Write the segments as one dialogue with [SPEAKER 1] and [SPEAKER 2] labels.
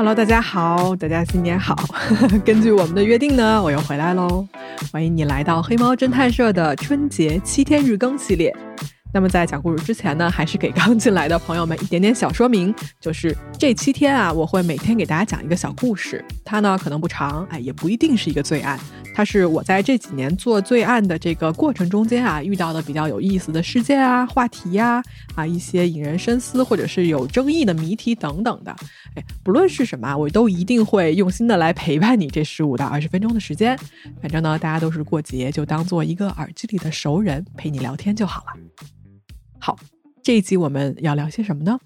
[SPEAKER 1] Hello，大家好，大家新年好。根据我们的约定呢，我又回来喽。欢迎你来到黑猫侦探社的春节七天日更系列。那么在讲故事之前呢，还是给刚进来的朋友们一点点小说明，就是这七天啊，我会每天给大家讲一个小故事。它呢可能不长，哎，也不一定是一个最爱。它是我在这几年做罪案的这个过程中间啊，遇到的比较有意思的事件啊、话题呀、啊一些引人深思或者是有争议的谜题等等的。哎，不论是什么，我都一定会用心的来陪伴你这十五到二十分钟的时间。反正呢，大家都是过节，就当做一个耳机里的熟人陪你聊天就好了。好，这一集我们要聊些什么呢？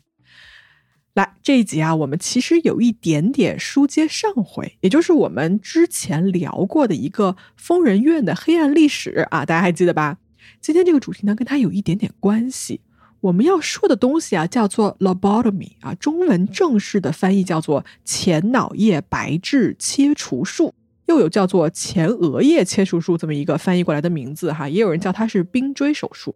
[SPEAKER 1] 来，这一集啊，我们其实有一点点书接上回，也就是我们之前聊过的一个疯人院的黑暗历史啊，大家还记得吧？今天这个主题呢，跟它有一点点关系。我们要说的东西啊，叫做 lobotomy 啊，中文正式的翻译叫做前脑叶白质切除术，又有叫做前额叶切除术这么一个翻译过来的名字哈，也有人叫它是冰锥手术。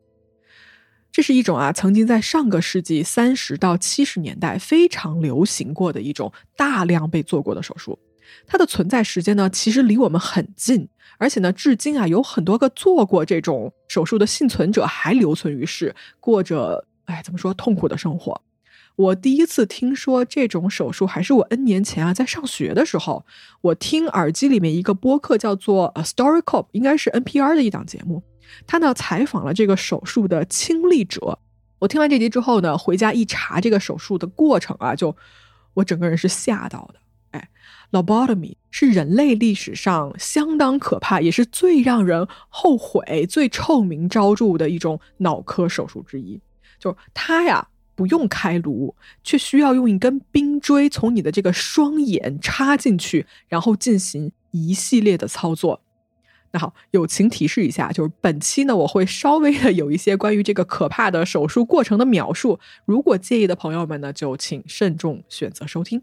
[SPEAKER 1] 这是一种啊，曾经在上个世纪三十到七十年代非常流行过的一种大量被做过的手术。它的存在时间呢，其实离我们很近，而且呢，至今啊，有很多个做过这种手术的幸存者还留存于世，过着哎怎么说痛苦的生活。我第一次听说这种手术，还是我 N 年前啊，在上学的时候，我听耳机里面一个播客叫做《A Story Cop，》，应该是 NPR 的一档节目。他呢采访了这个手术的亲历者，我听完这集之后呢，回家一查这个手术的过程啊，就我整个人是吓到的。哎，lobotomy 是人类历史上相当可怕，也是最让人后悔、最臭名昭著的一种脑科手术之一。就是它呀，不用开颅，却需要用一根冰锥从你的这个双眼插进去，然后进行一系列的操作。那好，友情提示一下，就是本期呢，我会稍微的有一些关于这个可怕的手术过程的描述。如果介意的朋友们呢，就请慎重选择收听。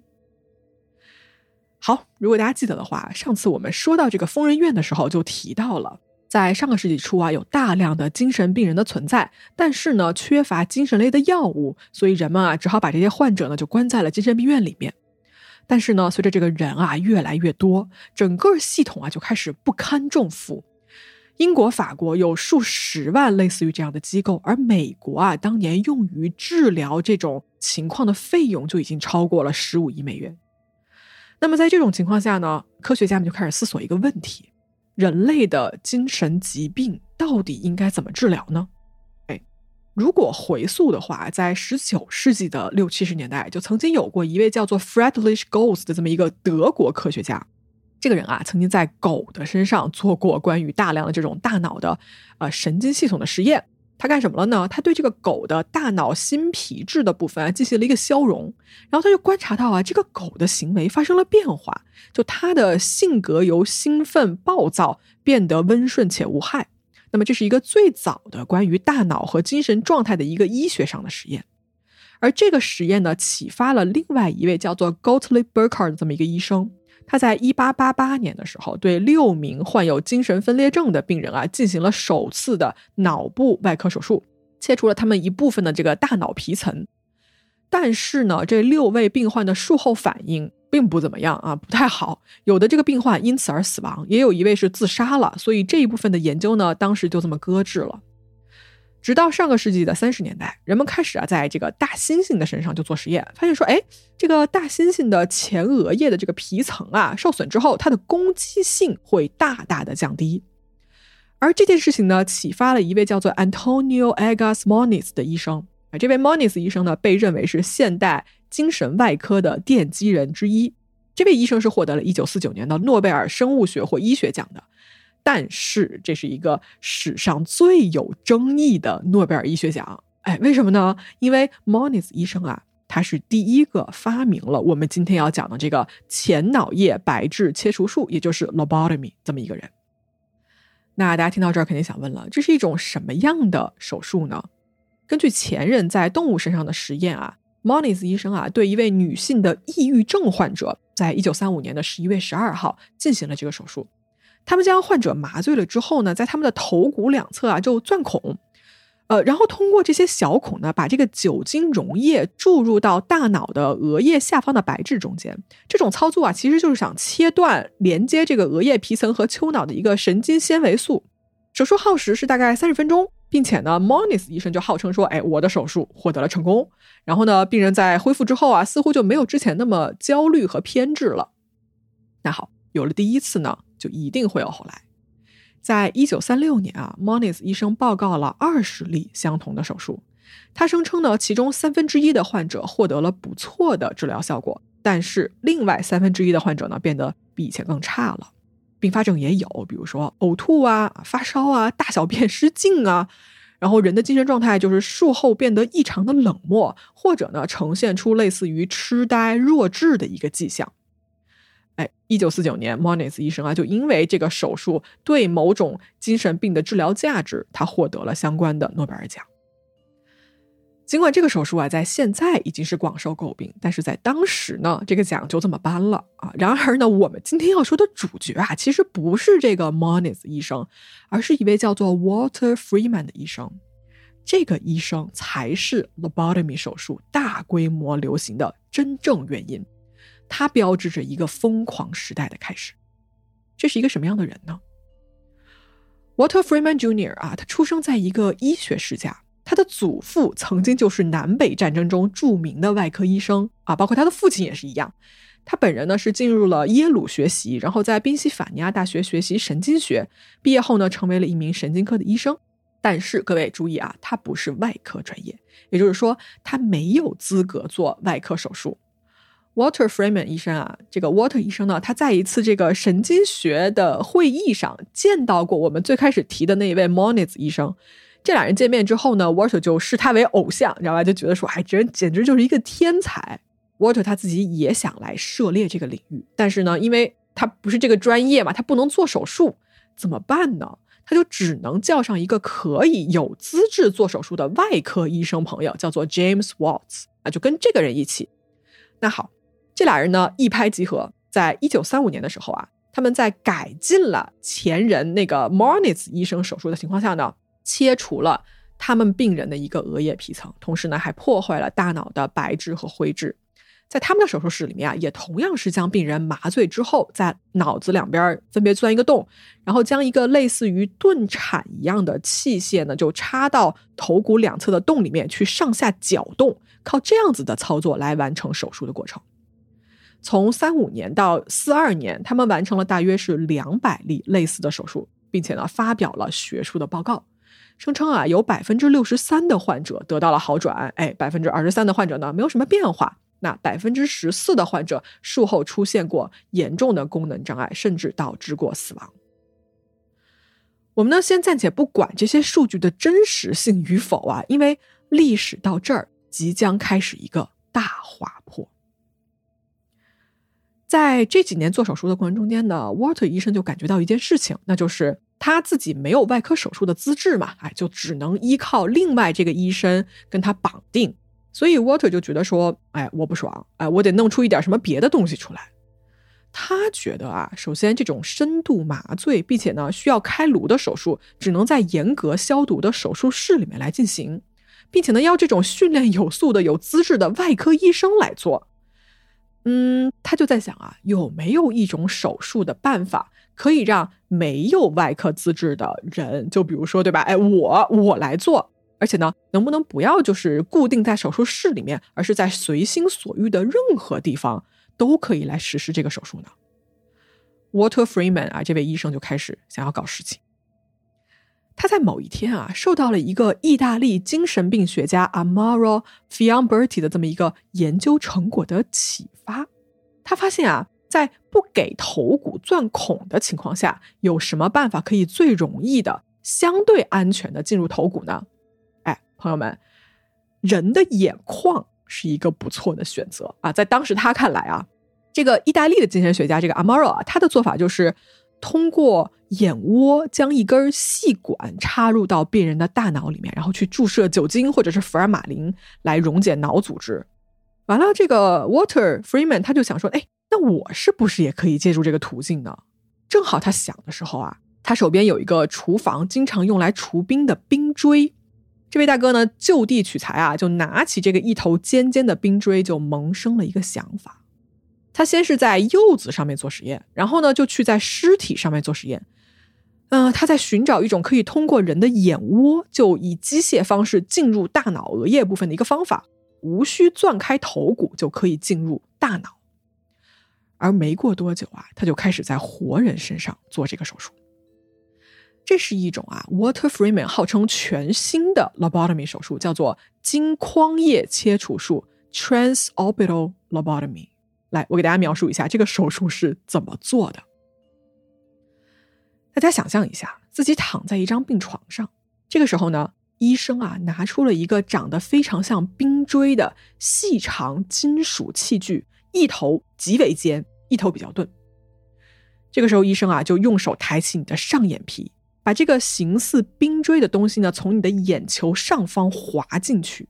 [SPEAKER 1] 好，如果大家记得的话，上次我们说到这个疯人院的时候，就提到了，在上个世纪初啊，有大量的精神病人的存在，但是呢，缺乏精神类的药物，所以人们啊，只好把这些患者呢，就关在了精神病院里面。但是呢，随着这个人啊越来越多，整个系统啊就开始不堪重负。英国、法国有数十万类似于这样的机构，而美国啊当年用于治疗这种情况的费用就已经超过了十五亿美元。那么在这种情况下呢，科学家们就开始思索一个问题：人类的精神疾病到底应该怎么治疗呢？如果回溯的话，在十九世纪的六七十年代，就曾经有过一位叫做 Friedrich g o l s 的这么一个德国科学家。这个人啊，曾经在狗的身上做过关于大量的这种大脑的呃神经系统的实验。他干什么了呢？他对这个狗的大脑新皮质的部分进行了一个消融，然后他就观察到啊，这个狗的行为发生了变化，就它的性格由兴奋暴躁变得温顺且无害。那么这是一个最早的关于大脑和精神状态的一个医学上的实验，而这个实验呢，启发了另外一位叫做 Gottlieb Burkhardt 的这么一个医生。他在一八八八年的时候，对六名患有精神分裂症的病人啊，进行了首次的脑部外科手术，切除了他们一部分的这个大脑皮层。但是呢，这六位病患的术后反应。并不怎么样啊，不太好。有的这个病患因此而死亡，也有一位是自杀了。所以这一部分的研究呢，当时就这么搁置了。直到上个世纪的三十年代，人们开始啊，在这个大猩猩的身上就做实验，发现说，哎，这个大猩猩的前额叶的这个皮层啊受损之后，它的攻击性会大大的降低。而这件事情呢，启发了一位叫做 Antonio Agas Moniz 的医生。这位 Moniz 医生呢，被认为是现代。精神外科的奠基人之一，这位医生是获得了一九四九年的诺贝尔生物学或医学奖的。但是，这是一个史上最有争议的诺贝尔医学奖。哎，为什么呢？因为 Moniz 医生啊，他是第一个发明了我们今天要讲的这个前脑叶白质切除术，也就是 lobotomy 这么一个人。那大家听到这儿肯定想问了，这是一种什么样的手术呢？根据前人在动物身上的实验啊。Moniz 医生啊，对一位女性的抑郁症患者，在一九三五年的十一月十二号进行了这个手术。他们将患者麻醉了之后呢，在他们的头骨两侧啊就钻孔，呃，然后通过这些小孔呢，把这个酒精溶液注入到大脑的额叶下方的白质中间。这种操作啊，其实就是想切断连接这个额叶皮层和丘脑的一个神经纤维素。手术耗时是大概三十分钟，并且呢，Moniz 医生就号称说：“哎，我的手术获得了成功。”然后呢，病人在恢复之后啊，似乎就没有之前那么焦虑和偏执了。那好，有了第一次呢，就一定会有后来。在一九三六年啊，Moniz 医生报告了二十例相同的手术。他声称呢，其中三分之一的患者获得了不错的治疗效果，但是另外三分之一的患者呢，变得比以前更差了。并发症也有，比如说呕吐啊、发烧啊、大小便失禁啊，然后人的精神状态就是术后变得异常的冷漠，或者呢，呈现出类似于痴呆、弱智的一个迹象。哎，一九四九年，Moniz 医生啊，就因为这个手术对某种精神病的治疗价值，他获得了相关的诺贝尔奖。尽管这个手术啊，在现在已经是广受诟病，但是在当时呢，这个奖就这么颁了啊。然而呢，我们今天要说的主角啊，其实不是这个 Moniz 医生，而是一位叫做 Walter Freeman 的医生。这个医生才是 lobotomy 手术大规模流行的真正原因。它标志着一个疯狂时代的开始。这是一个什么样的人呢？Walter Freeman Jr. 啊，他出生在一个医学世家，他的祖父曾经就是南北战争中著名的外科医生啊，包括他的父亲也是一样。他本人呢是进入了耶鲁学习，然后在宾夕法尼亚大学学习神经学，毕业后呢成为了一名神经科的医生。但是各位注意啊，他不是外科专业，也就是说他没有资格做外科手术。Water Freeman 医生啊，这个 Water 医生呢，他在一次这个神经学的会议上见到过我们最开始提的那一位 Moniz 医生。这俩人见面之后呢，Walter 就视他为偶像，你知道吧？就觉得说，哎，这人简直就是一个天才。Walter 他自己也想来涉猎这个领域，但是呢，因为他不是这个专业嘛，他不能做手术，怎么办呢？他就只能叫上一个可以有资质做手术的外科医生朋友，叫做 James Watts 啊，就跟这个人一起。那好。这俩人呢一拍即合，在一九三五年的时候啊，他们在改进了前人那个 Moniz 医生手术的情况下呢，切除了他们病人的一个额叶皮层，同时呢还破坏了大脑的白质和灰质。在他们的手术室里面啊，也同样是将病人麻醉之后，在脑子两边分别钻一个洞，然后将一个类似于钝铲一样的器械呢，就插到头骨两侧的洞里面去上下搅动，靠这样子的操作来完成手术的过程。从三五年到四二年，他们完成了大约是两百例类似的手术，并且呢发表了学术的报告，声称啊有百分之六十三的患者得到了好转，哎，百分之二十三的患者呢没有什么变化，那百分之十四的患者术后出现过严重的功能障碍，甚至导致过死亡。我们呢先暂且不管这些数据的真实性与否啊，因为历史到这儿即将开始一个大滑坡。在这几年做手术的过程中间呢，Walter 医生就感觉到一件事情，那就是他自己没有外科手术的资质嘛，哎，就只能依靠另外这个医生跟他绑定。所以 Water 就觉得说，哎，我不爽，哎，我得弄出一点什么别的东西出来。他觉得啊，首先这种深度麻醉，并且呢需要开颅的手术，只能在严格消毒的手术室里面来进行，并且呢要这种训练有素的、有资质的外科医生来做。嗯，他就在想啊，有没有一种手术的办法，可以让没有外科资质的人，就比如说，对吧？哎，我我来做，而且呢，能不能不要就是固定在手术室里面，而是在随心所欲的任何地方都可以来实施这个手术呢？Water Freeman 啊，这位医生就开始想要搞事情。他在某一天啊，受到了一个意大利精神病学家 Amaro Fiamberti 的这么一个研究成果的启发。他发现啊，在不给头骨钻孔的情况下，有什么办法可以最容易的、相对安全的进入头骨呢？哎，朋友们，人的眼眶是一个不错的选择啊。在当时他看来啊，这个意大利的精神学家这个 Amaro 啊，他的做法就是。通过眼窝将一根细管插入到病人的大脑里面，然后去注射酒精或者是福尔马林来溶解脑组织。完了，这个 Water Freeman 他就想说：“哎，那我是不是也可以借助这个途径呢？”正好他想的时候啊，他手边有一个厨房经常用来除冰的冰锥。这位大哥呢，就地取材啊，就拿起这个一头尖尖的冰锥，就萌生了一个想法。他先是在柚子上面做实验，然后呢，就去在尸体上面做实验。嗯，他在寻找一种可以通过人的眼窝，就以机械方式进入大脑额叶部分的一个方法，无需钻开头骨就可以进入大脑。而没过多久啊，他就开始在活人身上做这个手术。这是一种啊，Water Freeman 号称全新的 lobotomy 手术，叫做经眶叶切除术 （transorbital lobotomy）。来，我给大家描述一下这个手术是怎么做的。大家想象一下，自己躺在一张病床上，这个时候呢，医生啊拿出了一个长得非常像冰锥的细长金属器具，一头极为尖，一头比较钝。这个时候，医生啊就用手抬起你的上眼皮。把这个形似冰锥的东西呢，从你的眼球上方滑进去，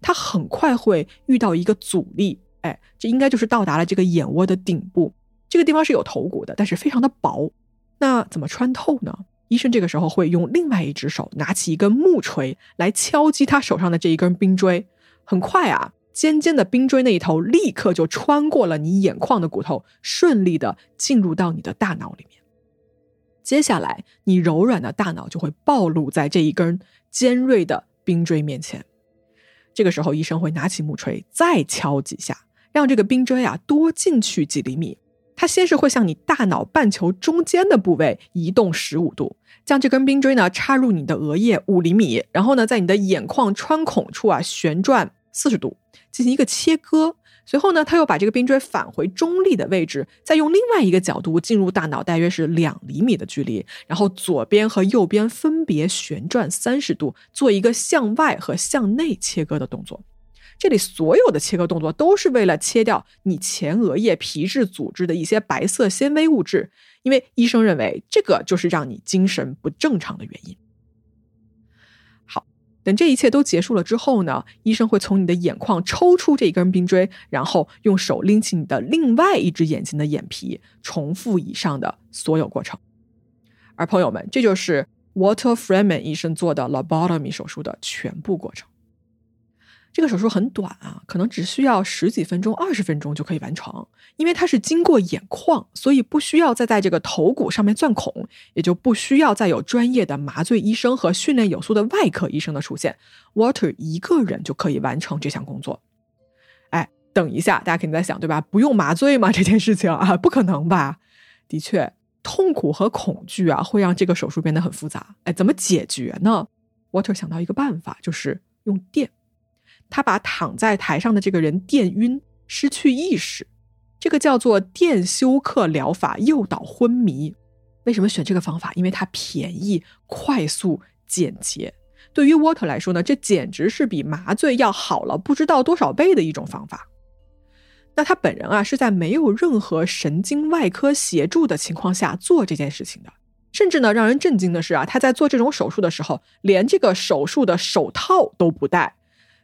[SPEAKER 1] 它很快会遇到一个阻力，哎，这应该就是到达了这个眼窝的顶部。这个地方是有头骨的，但是非常的薄。那怎么穿透呢？医生这个时候会用另外一只手拿起一根木锤来敲击他手上的这一根冰锥。很快啊，尖尖的冰锥那一头立刻就穿过了你眼眶的骨头，顺利的进入到你的大脑里面。接下来，你柔软的大脑就会暴露在这一根尖锐的冰锥面前。这个时候，医生会拿起木锤再敲几下，让这个冰锥啊多进去几厘米。它先是会向你大脑半球中间的部位移动十五度，将这根冰锥呢插入你的额叶五厘米，然后呢在你的眼眶穿孔处啊旋转四十度，进行一个切割。随后呢，他又把这个冰锥返回中立的位置，再用另外一个角度进入大脑，大约是两厘米的距离，然后左边和右边分别旋转三十度，做一个向外和向内切割的动作。这里所有的切割动作都是为了切掉你前额叶皮质组织的一些白色纤维物质，因为医生认为这个就是让你精神不正常的原因。好等这一切都结束了之后呢，医生会从你的眼眶抽出这一根冰锥，然后用手拎起你的另外一只眼睛的眼皮，重复以上的所有过程。而朋友们，这就是 Water Freeman 医生做的 lobotomy 手术的全部过程。这个手术很短啊，可能只需要十几分钟、二十分钟就可以完成。因为它是经过眼眶，所以不需要再在这个头骨上面钻孔，也就不需要再有专业的麻醉医生和训练有素的外科医生的出现。Water 一个人就可以完成这项工作。哎，等一下，大家肯定在想，对吧？不用麻醉吗？这件事情啊，不可能吧？的确，痛苦和恐惧啊，会让这个手术变得很复杂。哎，怎么解决呢？Water 想到一个办法，就是用电。他把躺在台上的这个人电晕，失去意识，这个叫做电休克疗法，诱导昏迷。为什么选这个方法？因为它便宜、快速、简洁。对于沃特来说呢，这简直是比麻醉要好了不知道多少倍的一种方法。那他本人啊，是在没有任何神经外科协助的情况下做这件事情的。甚至呢，让人震惊的是啊，他在做这种手术的时候，连这个手术的手套都不戴。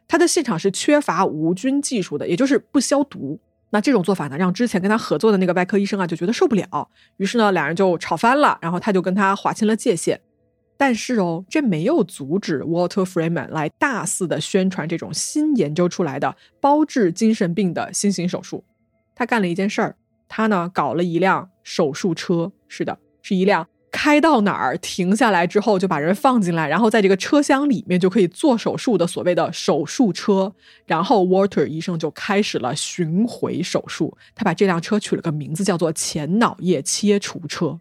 [SPEAKER 1] 他的现场是缺乏无菌技术的，也就是不消毒。那这种做法呢，让之前跟他合作的那个外科医生啊就觉得受不了，于是呢，两人就吵翻了。然后他就跟他划清了界限。但是哦，这没有阻止 Walter Freeman 来大肆的宣传这种新研究出来的包治精神病的新型手术。他干了一件事儿，他呢搞了一辆手术车，是的，是一辆。开到哪儿停下来之后，就把人放进来，然后在这个车厢里面就可以做手术的所谓的手术车。然后 Water 医生就开始了巡回手术。他把这辆车取了个名字，叫做前脑叶切除车。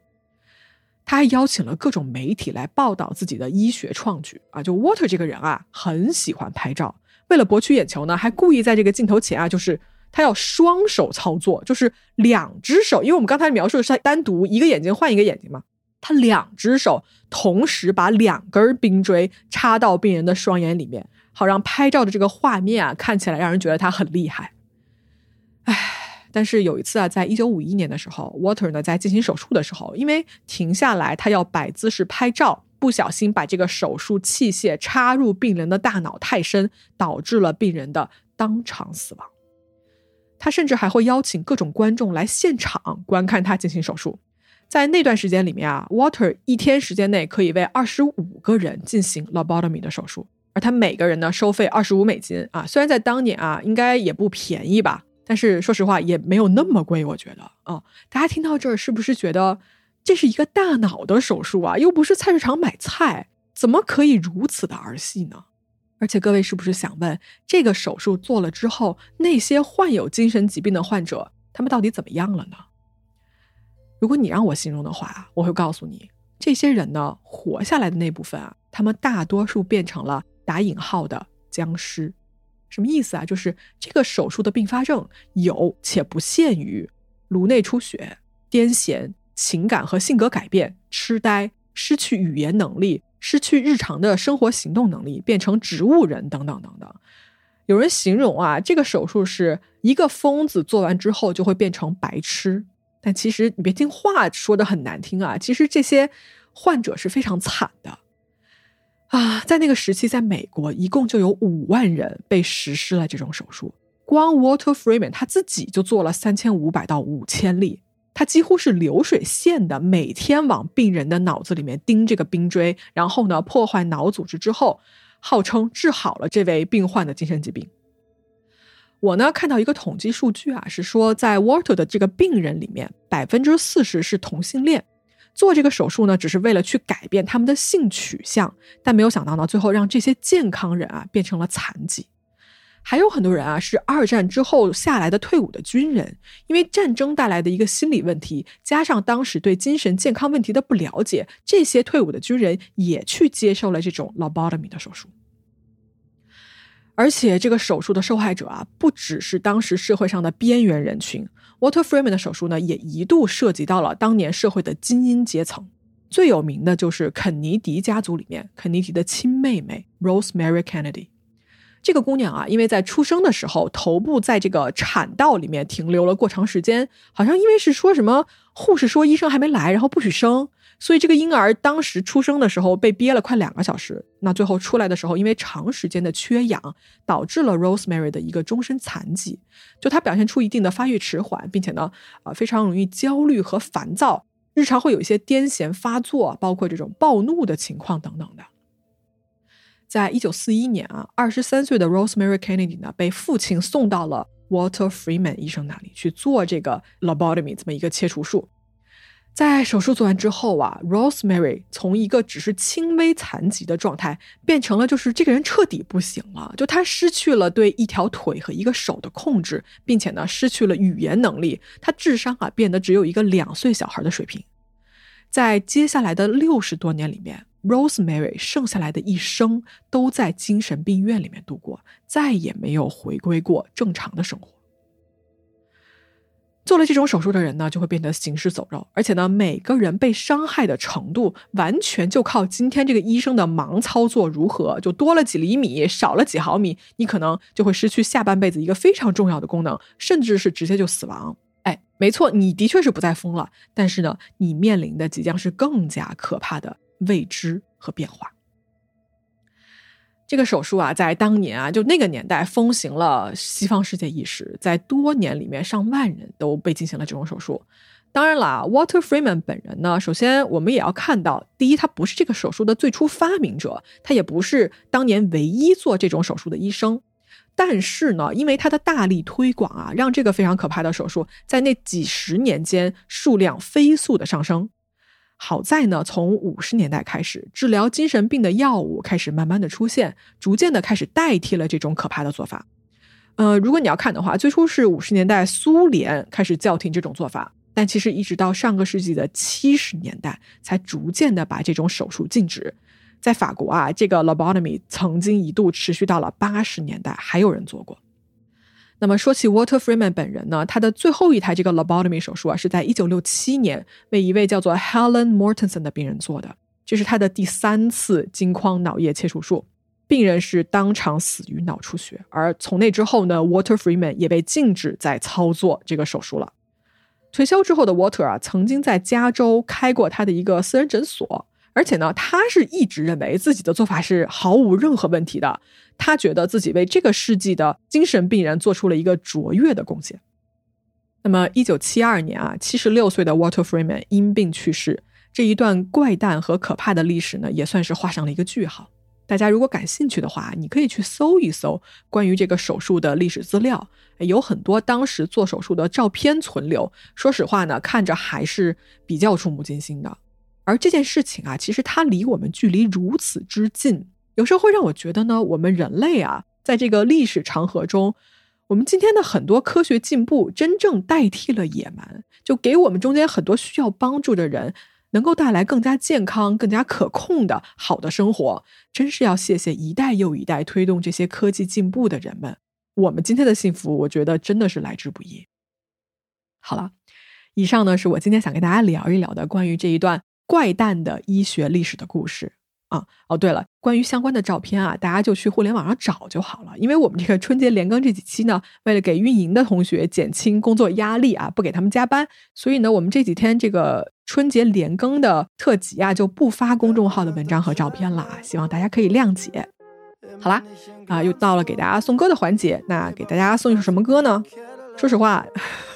[SPEAKER 1] 他还邀请了各种媒体来报道自己的医学创举啊！就 Water 这个人啊，很喜欢拍照，为了博取眼球呢，还故意在这个镜头前啊，就是他要双手操作，就是两只手，因为我们刚才描述的是单独一个眼睛换一个眼睛嘛。他两只手同时把两根冰锥插到病人的双眼里面，好让拍照的这个画面啊看起来让人觉得他很厉害。唉，但是有一次啊，在一九五一年的时候，Water 呢在进行手术的时候，因为停下来他要摆姿势拍照，不小心把这个手术器械插入病人的大脑太深，导致了病人的当场死亡。他甚至还会邀请各种观众来现场观看他进行手术。在那段时间里面啊，Water 一天时间内可以为二十五个人进行 lobotomy 的手术，而他每个人呢收费二十五美金啊，虽然在当年啊应该也不便宜吧，但是说实话也没有那么贵，我觉得啊，大家听到这儿是不是觉得这是一个大脑的手术啊？又不是菜市场买菜，怎么可以如此的儿戏呢？而且各位是不是想问，这个手术做了之后，那些患有精神疾病的患者，他们到底怎么样了呢？如果你让我形容的话，我会告诉你，这些人呢，活下来的那部分啊，他们大多数变成了打引号的僵尸。什么意思啊？就是这个手术的并发症有且不限于颅内出血、癫痫、情感和性格改变、痴呆、失去语言能力、失去日常的生活行动能力、变成植物人等等等等。有人形容啊，这个手术是一个疯子做完之后就会变成白痴。但其实你别听话说的很难听啊，其实这些患者是非常惨的啊。在那个时期，在美国一共就有五万人被实施了这种手术，光 Walter Freeman 他自己就做了三千五百到五千例，他几乎是流水线的，每天往病人的脑子里面钉这个冰锥，然后呢破坏脑组织之后，号称治好了这位病患的精神疾病。我呢看到一个统计数据啊，是说在 Walter 的这个病人里面，百分之四十是同性恋，做这个手术呢，只是为了去改变他们的性取向，但没有想到呢，最后让这些健康人啊变成了残疾。还有很多人啊是二战之后下来的退伍的军人，因为战争带来的一个心理问题，加上当时对精神健康问题的不了解，这些退伍的军人也去接受了这种 lobotomy 的手术。而且这个手术的受害者啊，不只是当时社会上的边缘人群。Water Freeman 的手术呢，也一度涉及到了当年社会的精英阶层。最有名的就是肯尼迪家族里面肯尼迪的亲妹妹 Rosemary Kennedy。这个姑娘啊，因为在出生的时候头部在这个产道里面停留了过长时间，好像因为是说什么护士说医生还没来，然后不许生。所以这个婴儿当时出生的时候被憋了快两个小时，那最后出来的时候，因为长时间的缺氧，导致了 Rosemary 的一个终身残疾。就她表现出一定的发育迟缓，并且呢，呃，非常容易焦虑和烦躁，日常会有一些癫痫发作，包括这种暴怒的情况等等的。在一九四一年啊，二十三岁的 Rosemary Kennedy 呢，被父亲送到了 Walter Freeman 医生那里去做这个 lobotomy 这么一个切除术。在手术做完之后啊，Rosemary 从一个只是轻微残疾的状态，变成了就是这个人彻底不行了，就他失去了对一条腿和一个手的控制，并且呢失去了语言能力，他智商啊变得只有一个两岁小孩的水平。在接下来的六十多年里面，Rosemary 剩下来的一生都在精神病院里面度过，再也没有回归过正常的生活。做了这种手术的人呢，就会变得行尸走肉，而且呢，每个人被伤害的程度完全就靠今天这个医生的盲操作如何，就多了几厘米，少了几毫米，你可能就会失去下半辈子一个非常重要的功能，甚至是直接就死亡。哎，没错，你的确是不再疯了，但是呢，你面临的即将是更加可怕的未知和变化。这个手术啊，在当年啊，就那个年代风行了西方世界一时，在多年里面，上万人都被进行了这种手术。当然了，Walter Freeman 本人呢，首先我们也要看到，第一，他不是这个手术的最初发明者，他也不是当年唯一做这种手术的医生。但是呢，因为他的大力推广啊，让这个非常可怕的手术在那几十年间数量飞速的上升。好在呢，从五十年代开始，治疗精神病的药物开始慢慢的出现，逐渐的开始代替了这种可怕的做法。呃，如果你要看的话，最初是五十年代苏联开始叫停这种做法，但其实一直到上个世纪的七十年代，才逐渐的把这种手术禁止。在法国啊，这个 lobotomy 曾经一度持续到了八十年代，还有人做过。那么说起 Walter Freeman 本人呢，他的最后一台这个 lobotomy 手术啊，是在一九六七年为一位叫做 Helen Mortensen 的病人做的，这是他的第三次金框脑叶切除术，病人是当场死于脑出血。而从那之后呢，Walter Freeman 也被禁止再操作这个手术了。退休之后的 Water 啊，曾经在加州开过他的一个私人诊所。而且呢，他是一直认为自己的做法是毫无任何问题的。他觉得自己为这个世纪的精神病人做出了一个卓越的贡献。那么，一九七二年啊，七十六岁的 Walter Freeman 因病去世，这一段怪诞和可怕的历史呢，也算是画上了一个句号。
[SPEAKER 2] 大家如果感兴趣的话，你可以去搜一搜关于这个手术的历史资料，有很多当时做手术的照片存留。说实话呢，看着还是比较触目惊心的。而这件事情啊，其实它离我们距离如此之近，有时候会让我觉得呢，我们人类啊，在这个历史长河中，我们今天的很多科学进步，真正代替了野蛮，就给我们中间很多需要帮助的人，能够带来更加健康、更加可控的好的生活。真是要谢谢一代又一代推动这些科技进步的人们，我们今天的幸福，我觉得真的是来之不易。好了，以上呢是我今天想跟大家聊一聊的关于这一段。怪诞的医学历史的故事啊！哦，对了，关于相关的照片啊，大家就去互联网上找就好了。因为我们这个春节连更这几期呢，为了给运营的同学减轻工作压力啊，不给他们加班，所以呢，我们这几天这个春节连更的特辑啊，就不发公众号的文章和照片了。希望大家可以谅解。好啦，啊，又到了给大家送歌的环节，那给大家送一首什么歌呢？说实话，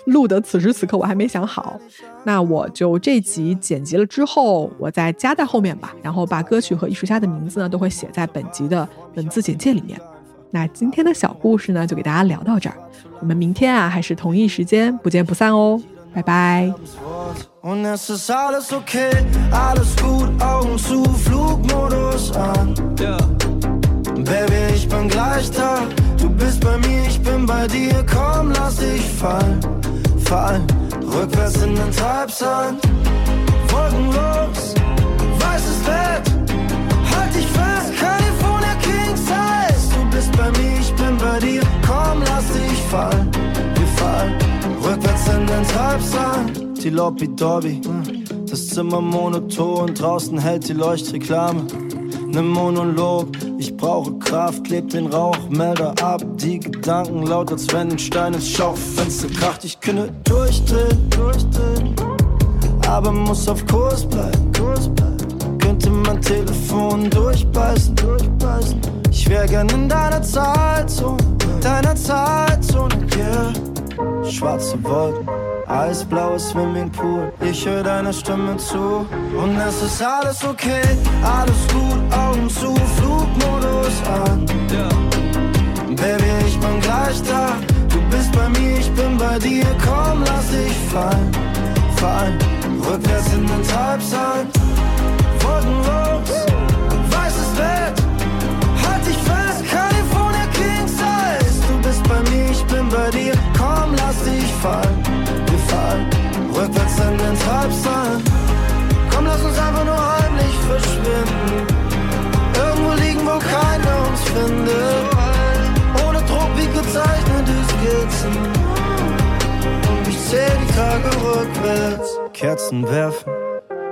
[SPEAKER 2] 录的此时此刻我还没想好，那我就这集剪辑了之后，我再加在后面吧。然后把歌曲和艺术家的名字呢，都会写在本集的文字简介里面。那今天的小故事呢，就给大家聊到这儿。我们明天啊，还是同一时间不见不散哦，拜拜。Baby, ich bin gleich da. Du bist bei mir, ich bin bei dir. Komm, lass dich fallen, fallen. Rückwärts in den Treibsand. Wolkenlos, weißes Bett. Halt dich fest, California King Size. Du bist bei mir, ich bin bei dir. Komm, lass dich fallen, wir fallen. Rückwärts in den Treibsand. Die Lobby Dobby. Das Zimmer monoton, draußen hält die Leuchtreklame ne Monolog. Ich brauche Kraft, kleb den Rauchmelder ab. Die Gedanken laut, als wenn ein Stein ins Schaufenster kracht. Ich könnte durchdrehen, durchdrehen. Aber muss auf Kurs bleiben, Kurs bleiben. Könnte mein Telefon durchbeißen, durchbeißen. Ich wär gern in deiner Zeitzone, deiner Zeitzone, yeah. Schwarze Wolken Eisblauer Swimmingpool, ich höre deiner Stimme zu. Und es ist alles okay, alles gut, Augen zu, Flugmodus an. Baby, ich bin gleich da. Du bist bei mir, ich bin bei dir. Komm, lass dich fallen, fallen. Rückwärts in den Treibsand. Wolkenlos, weißes Bett. Halt dich fest, California King Size. Du bist bei mir, ich bin bei dir. Komm, lass dich fallen rückwärts in den Treibsand. Tage rückwärts. Kerzen werfen,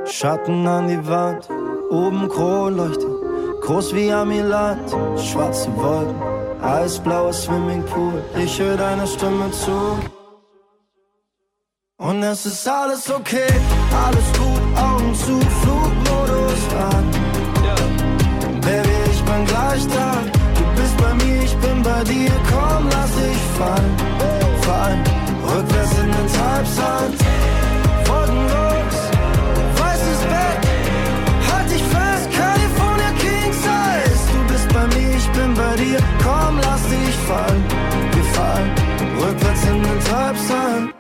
[SPEAKER 2] Schatten an die Wand. Oben Kronleuchter, groß wie Amiland. Schwarze Wolken, eisblauer Swimmingpool. Ich höre deiner Stimme zu. Und es ist alles okay, alles gut, Augen zu, Flugmodus an. Baby, ich bin gleich da. Du bist bei mir, ich bin bei dir. Komm, lass dich fallen, rückwärts in den ins Halbsand, folgenlos, weißes Bett. Halt dich fest, California King Size. Du bist bei mir, ich bin bei dir. Komm, lass dich fallen, wir fallen. Rückwärts in den Halbsand.